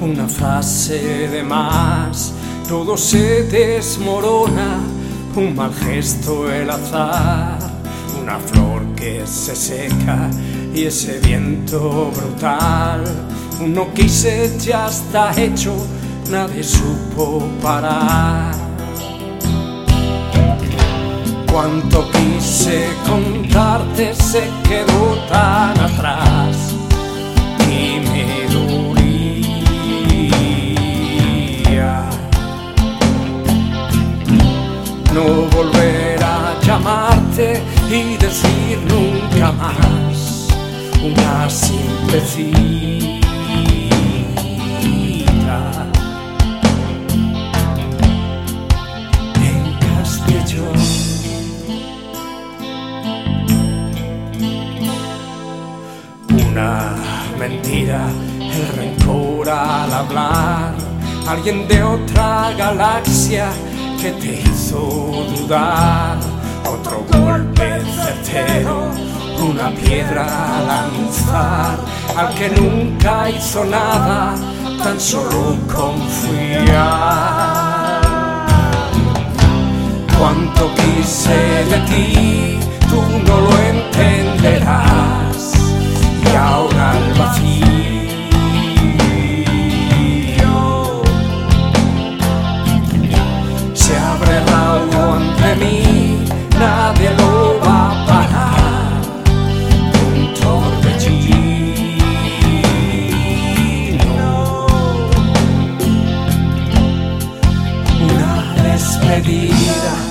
darse de más, todo se desmorona, un mal gesto el azar, una flor que se seca y ese viento brutal, uno quise ya está hecho, nadie supo parar. Cuánto quise contarte se quedó nunca más una simple cita. En Castellón. Una mentira, el rencor al hablar, alguien de otra galaxia que te hizo dudar, otro golpe certero, una piedra a lanzar, al que nunca hizo nada, tan solo confiar. Cuánto quise de ti, tú no lo despedida.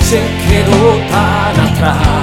Se quedó tan atrás.